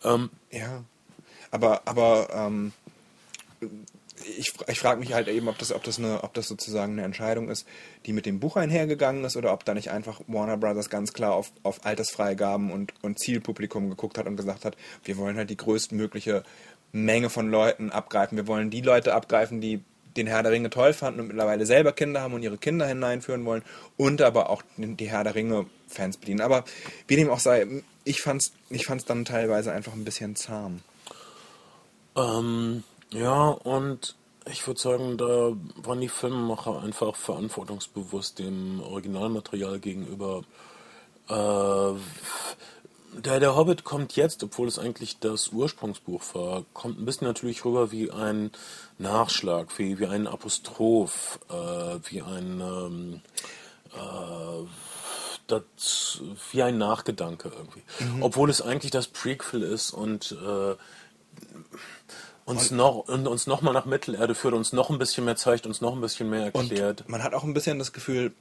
Ähm, Ja, aber, aber ähm, ich, ich frage mich halt eben, ob das, ob, das eine, ob das sozusagen eine Entscheidung ist, die mit dem Buch einhergegangen ist oder ob da nicht einfach Warner Brothers ganz klar auf, auf Altersfreigaben und, und Zielpublikum geguckt hat und gesagt hat, wir wollen halt die größtmögliche Menge von Leuten abgreifen. Wir wollen die Leute abgreifen, die den Herr der Ringe toll fanden und mittlerweile selber Kinder haben und ihre Kinder hineinführen wollen und aber auch die Herr der Ringe Fans bedienen. Aber wie dem auch sei, ich fand's, ich fand's dann teilweise einfach ein bisschen zahm. Ähm, ja, und ich würde sagen, da waren die Filmemacher einfach verantwortungsbewusst dem Originalmaterial gegenüber. Äh, der, der Hobbit kommt jetzt, obwohl es eigentlich das Ursprungsbuch war, kommt ein bisschen natürlich rüber wie ein Nachschlag, wie, wie ein Apostroph, äh, wie ein ähm, äh, das, wie ein Nachgedanke irgendwie. Obwohl es eigentlich das Prequel ist und äh, uns noch und uns noch mal nach Mittelerde führt, uns noch ein bisschen mehr zeigt, uns noch ein bisschen mehr erklärt. Und man hat auch ein bisschen das Gefühl,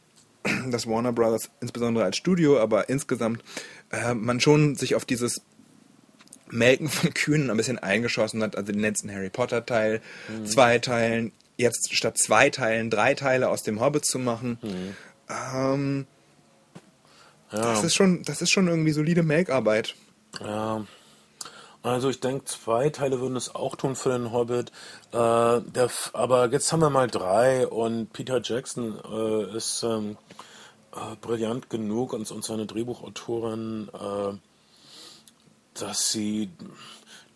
dass Warner Brothers, insbesondere als Studio, aber insgesamt, äh, man schon sich auf dieses Melken von Kühen ein bisschen eingeschossen hat, also den letzten Harry Potter Teil, mhm. zwei Teilen, jetzt statt zwei Teilen drei Teile aus dem Hobbit zu machen. Mhm. Ähm, ja. Das ist schon, das ist schon irgendwie solide Melkarbeit. Ja. Also ich denke, zwei Teile würden es auch tun für den Hobbit. Äh, aber jetzt haben wir mal drei und Peter Jackson äh, ist ähm, äh, brillant genug und, und seine Drehbuchautorin, äh, dass sie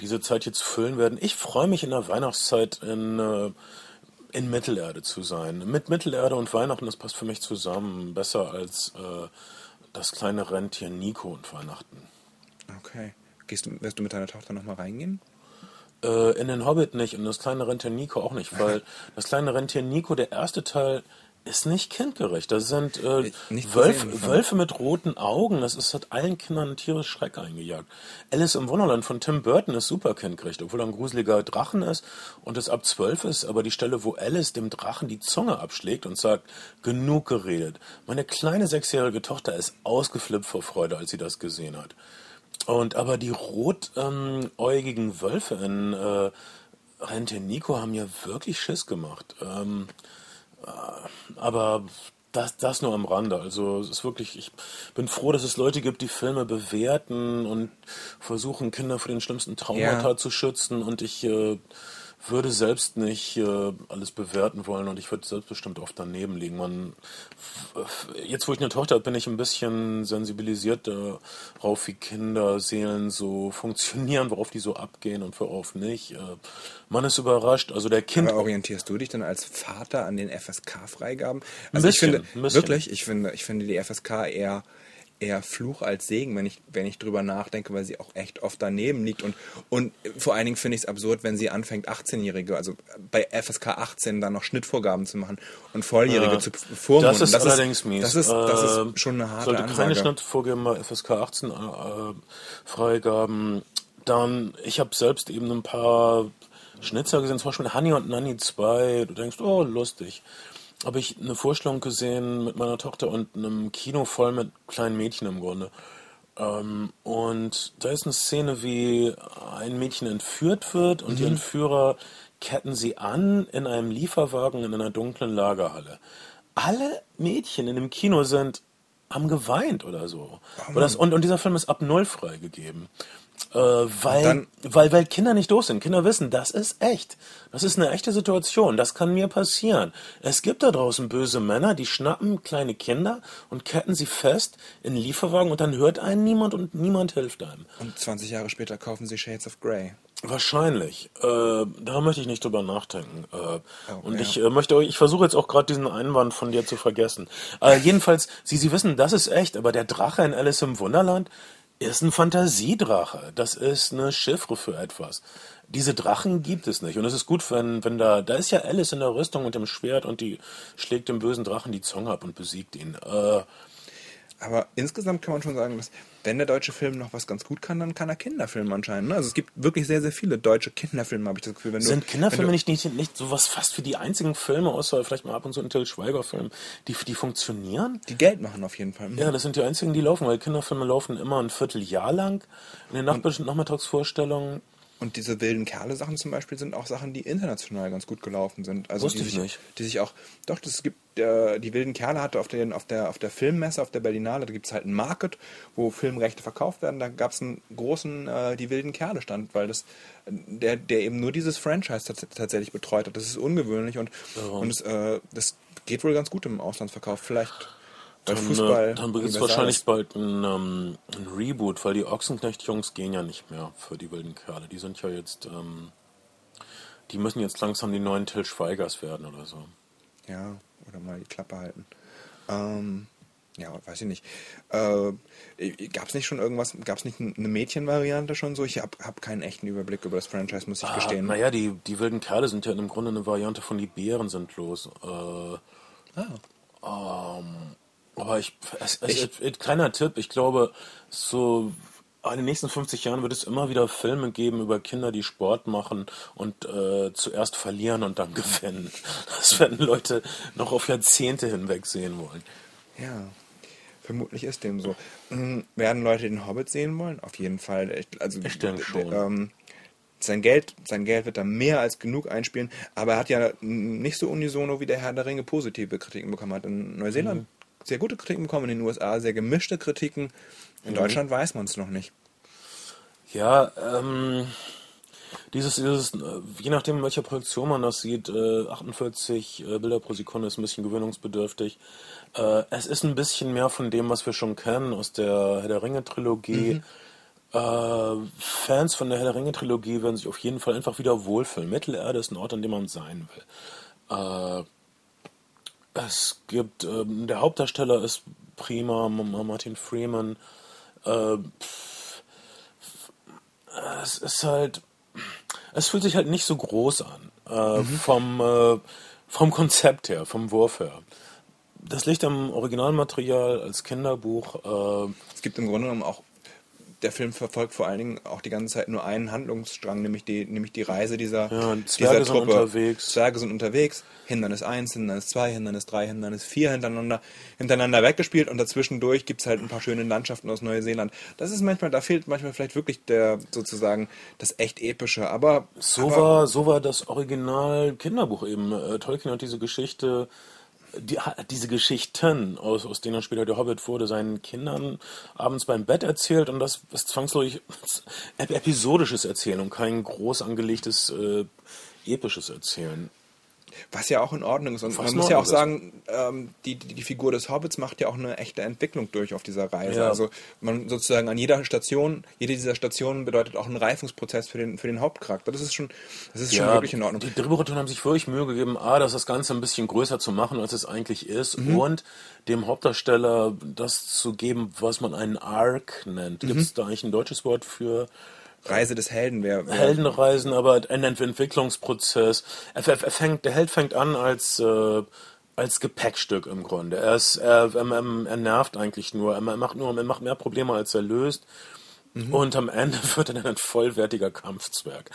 diese Zeit jetzt füllen werden. Ich freue mich in der Weihnachtszeit in, äh, in Mittelerde zu sein. Mit Mittelerde und Weihnachten, das passt für mich zusammen besser als äh, das kleine Rentier Nico und Weihnachten. Okay. Gehst du, wirst du mit deiner Tochter nochmal reingehen? Äh, in den Hobbit nicht und das kleine Rentier Nico auch nicht, weil das kleine Rentier Nico, der erste Teil, ist nicht kindgerecht. Das sind äh, Wölf, Wölfe mit roten Augen. Das ist, hat allen Kindern tierisch Schreck eingejagt. Alice im Wunderland von Tim Burton ist super kindgerecht, obwohl er ein gruseliger Drachen ist und es ab zwölf ist. Aber die Stelle, wo Alice dem Drachen die Zunge abschlägt und sagt, genug geredet. Meine kleine sechsjährige Tochter ist ausgeflippt vor Freude, als sie das gesehen hat. Und aber die rotäugigen ähm, Wölfe in äh, Rente Nico haben ja wirklich Schiss gemacht. Ähm, äh, aber das, das nur am Rande. Also es ist wirklich, ich bin froh, dass es Leute gibt, die Filme bewerten und versuchen, Kinder vor den schlimmsten Traumata ja. zu schützen. Und ich äh, würde selbst nicht äh, alles bewerten wollen und ich würde selbstbestimmt oft daneben liegen. Man, jetzt, wo ich eine Tochter habe, bin ich ein bisschen sensibilisiert darauf, wie Kinderseelen so funktionieren, worauf die so abgehen und worauf nicht. Äh, man ist überrascht. Also der Kind. Aber orientierst du dich dann als Vater an den FSK-Freigaben? Also bisschen, ich finde wirklich, ich finde, ich finde die FSK eher eher Fluch als Segen, wenn ich, wenn ich drüber nachdenke, weil sie auch echt oft daneben liegt. Und, und vor allen Dingen finde ich es absurd, wenn sie anfängt, 18-Jährige, also bei FSK 18 dann noch Schnittvorgaben zu machen und Volljährige äh, zu vormunden. Das ist das allerdings ist, mies. Das ist, das ist ähm, schon eine harte Sollte Ansage. keine Schnittvorgaben bei FSK 18 äh, Freigaben, dann, ich habe selbst eben ein paar Schnitzer gesehen, zum Beispiel Honey und Nanny 2, du denkst, oh, lustig habe ich eine Vorstellung gesehen mit meiner Tochter und einem Kino voll mit kleinen Mädchen im Grunde. Ähm, und da ist eine Szene, wie ein Mädchen entführt wird und mhm. die Entführer ketten sie an in einem Lieferwagen in einer dunklen Lagerhalle. Alle Mädchen in dem Kino sind haben geweint oder so. Oh, und, das, und, und, dieser Film ist ab null freigegeben. Äh, weil, dann, weil, weil Kinder nicht doof sind. Kinder wissen, das ist echt. Das ist eine echte Situation. Das kann mir passieren. Es gibt da draußen böse Männer, die schnappen kleine Kinder und ketten sie fest in Lieferwagen und dann hört einen niemand und niemand hilft einem. Und 20 Jahre später kaufen sie Shades of Grey. Wahrscheinlich. Äh, da möchte ich nicht drüber nachdenken. Äh, oh, und ja. ich äh, möchte euch, ich versuche jetzt auch gerade diesen Einwand von dir zu vergessen. Äh, jedenfalls, Sie, Sie wissen, das ist echt, aber der Drache in Alice im Wunderland, ist ein Fantasiedrache. Das ist eine Chiffre für etwas. Diese Drachen gibt es nicht. Und es ist gut, wenn, wenn da, da ist ja Alice in der Rüstung und dem Schwert und die schlägt dem bösen Drachen die Zunge ab und besiegt ihn. Äh, aber insgesamt kann man schon sagen, dass wenn der deutsche Film noch was ganz gut kann, dann kann er Kinderfilme anscheinend. Ne? Also es gibt wirklich sehr, sehr viele deutsche Kinderfilme, habe ich das Gefühl. Wenn Sind du, Kinderfilme du, nicht, nicht, nicht sowas fast für die einzigen Filme, außer vielleicht mal ab und zu ein Till Schweiger-Film, die, die funktionieren? Die Geld machen auf jeden Fall. Ja, das sind die einzigen, die laufen, weil Kinderfilme laufen immer ein Vierteljahr lang in den Nachmittags Nachmittagsvorstellungen und diese wilden Kerle-Sachen zum Beispiel sind auch Sachen, die international ganz gut gelaufen sind. Also Wusste die ich sich, nicht. Die sich auch, doch, das gibt, äh, die wilden Kerle hatte auf, den, auf, der, auf der Filmmesse, auf der Berlinale, da gibt es halt einen Market, wo Filmrechte verkauft werden. Da gab es einen großen äh, Die wilden Kerle-Stand, weil das, der, der eben nur dieses Franchise tatsächlich betreut hat. Das ist ungewöhnlich und, und es, äh, das geht wohl ganz gut im Auslandsverkauf. Vielleicht dann, Fußball äh, dann beginnt es wahrscheinlich bald ein, ähm, ein, Reboot, weil die Ochsenknecht-Jungs gehen ja nicht mehr für die wilden Kerle. Die sind ja jetzt, ähm, die müssen jetzt langsam die neuen Till Schweigers werden oder so. Ja, oder mal die Klappe halten. Ähm, ja, weiß ich nicht. Äh, gab es nicht schon irgendwas, gab es nicht eine Mädchenvariante schon so? Ich habe hab keinen echten Überblick über das Franchise, muss ich ah, gestehen. Naja, die, die wilden Kerle sind ja im Grunde eine Variante von die Bären sind los. Äh, ah. Aber ich, es, es, ich, kleiner Tipp, ich glaube, so in den nächsten 50 Jahren wird es immer wieder Filme geben über Kinder, die Sport machen und äh, zuerst verlieren und dann gewinnen. Das werden Leute noch auf Jahrzehnte hinweg sehen wollen. Ja. Vermutlich ist dem so. Mhm. Werden Leute den Hobbit sehen wollen? Auf jeden Fall. Also, Ich denke schon. Ähm, sein Geld, sein Geld wird da mehr als genug einspielen, aber er hat ja nicht so unisono wie der Herr der Ringe positive Kritiken bekommen hat. In Neuseeland Mhm. Sehr gute Kritiken bekommen, in den USA sehr gemischte Kritiken. Mhm. In Deutschland weiß man es noch nicht. Ja, ähm, dieses, dieses, äh, je nachdem, in welcher Projektion man das sieht, äh, 48 äh, Bilder pro Sekunde ist ein bisschen gewöhnungsbedürftig. Äh, es ist ein bisschen mehr von dem, was wir schon kennen aus der Herr der Ringe-Trilogie. Äh, Fans von der Herr der Ringe-Trilogie werden sich auf jeden Fall einfach wieder wohlfühlen. Mittelerde ist ein Ort, an dem man sein will. Es gibt, ähm, der Hauptdarsteller ist prima, Martin Freeman. Äh, es ist halt, es fühlt sich halt nicht so groß an. Äh, vom, äh, vom Konzept her, vom Wurf her. Das liegt am Originalmaterial als Kinderbuch. Äh, Es gibt im Grunde genommen auch, der Film verfolgt vor allen Dingen auch die ganze Zeit nur einen Handlungsstrang, nämlich die, nämlich die Reise dieser, Ja, dieser sind Truppe. unterwegs. Zwerge sind unterwegs, Hindernis 1, Hindernis 2, Hindernis 3, Hindernis 4 hintereinander, hintereinander weggespielt und dazwischendurch gibt es halt ein paar schöne Landschaften aus Neuseeland. Das ist manchmal, da fehlt manchmal vielleicht wirklich der sozusagen das echt epische, aber so, aber, war, so war das Original Kinderbuch eben. Äh, Tolkien hat diese Geschichte, die, diese Geschichten, aus, aus denen später der Hobbit wurde, seinen Kindern abends beim Bett erzählt und das ist zwangsläufig ep- episodisches Erzählen und kein groß angelegtes äh, episches Erzählen. Was ja auch in Ordnung ist. Und Was man muss ja auch sagen, ähm, die, die, die Figur des Hobbits macht ja auch eine echte Entwicklung durch auf dieser Reise. Ja. Also man sozusagen an jeder Station, jede dieser Stationen bedeutet auch einen Reifungsprozess für den, für den Hauptcharakter. Das ist schon, das ist schon wirklich in Ordnung. Die Drehbuchautoren haben sich wirklich Mühe gegeben, A, das, das Ganze ein bisschen größer zu machen, als es eigentlich ist, Mhm. und dem Hauptdarsteller das zu geben, was man einen Arc nennt. Mhm. Gibt es da eigentlich ein deutsches Wort für Reise des Helden wäre. Wär, Heldenreisen, aber ein Ent- Entwicklungsprozess? Er, er, er fängt, der Held fängt an als, äh, als Gepäckstück im Grunde. Er, ist, er, er, er, er nervt eigentlich nur. Er macht nur, er macht mehr Probleme, als er löst. Und am Ende wird er dann ein vollwertiger Kampfzwerg.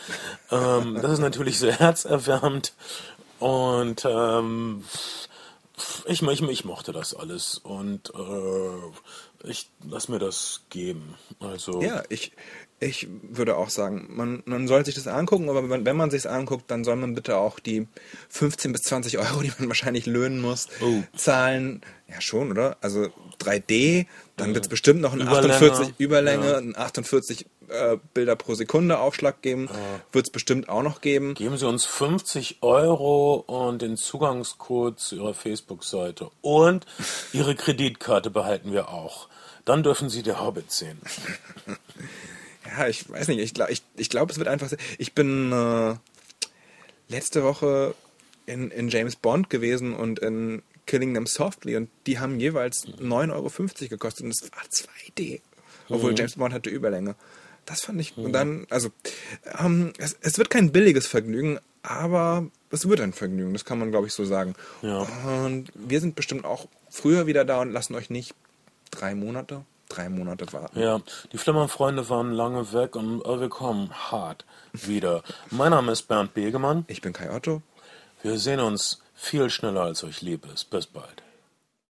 ähm, das ist natürlich sehr herzerwärmend. Und ähm, ich, ich, ich mochte das alles. Und äh, ich lass mir das geben. Also ja, ich, ich würde auch sagen, man, man soll sich das angucken, aber wenn, wenn man sich anguckt, dann soll man bitte auch die 15 bis 20 Euro, die man wahrscheinlich löhnen muss, Oh. zahlen. Ja, schon, oder? Also 3D, dann wird es bestimmt noch ein Überlänge. 48 Überlänge, Ja. ein 48 äh, Bilder pro Sekunde Aufschlag geben. Wird es bestimmt auch noch geben. Geben Sie uns 50 Euro und den Zugangscode zu Ihrer Facebook-Seite. Und Ihre Kreditkarte behalten wir auch. Dann dürfen Sie der Hobbit sehen. Ja, ich weiß nicht. Ich glaube, ich, ich glaub, es wird einfach. Ich bin äh, letzte Woche in, in James Bond gewesen und in Killing Them Softly und die haben jeweils 9,50 Euro gekostet und es war 2D. Obwohl James Bond hatte Überlänge. Das fand ich. Und dann, also, ähm, es, es wird kein billiges Vergnügen, aber es wird ein Vergnügen, das kann man, glaube ich, so sagen. Ja. Und wir sind bestimmt auch früher wieder da und lassen euch nicht drei Monate, drei Monate warten. Ja, die Flimmerfreunde waren lange weg und äh, wir kommen hart wieder. Mein Name ist Bernd Begemann. Ich bin Kai Otto. Wir sehen uns viel schneller, als euch lieb ist. Bis bald.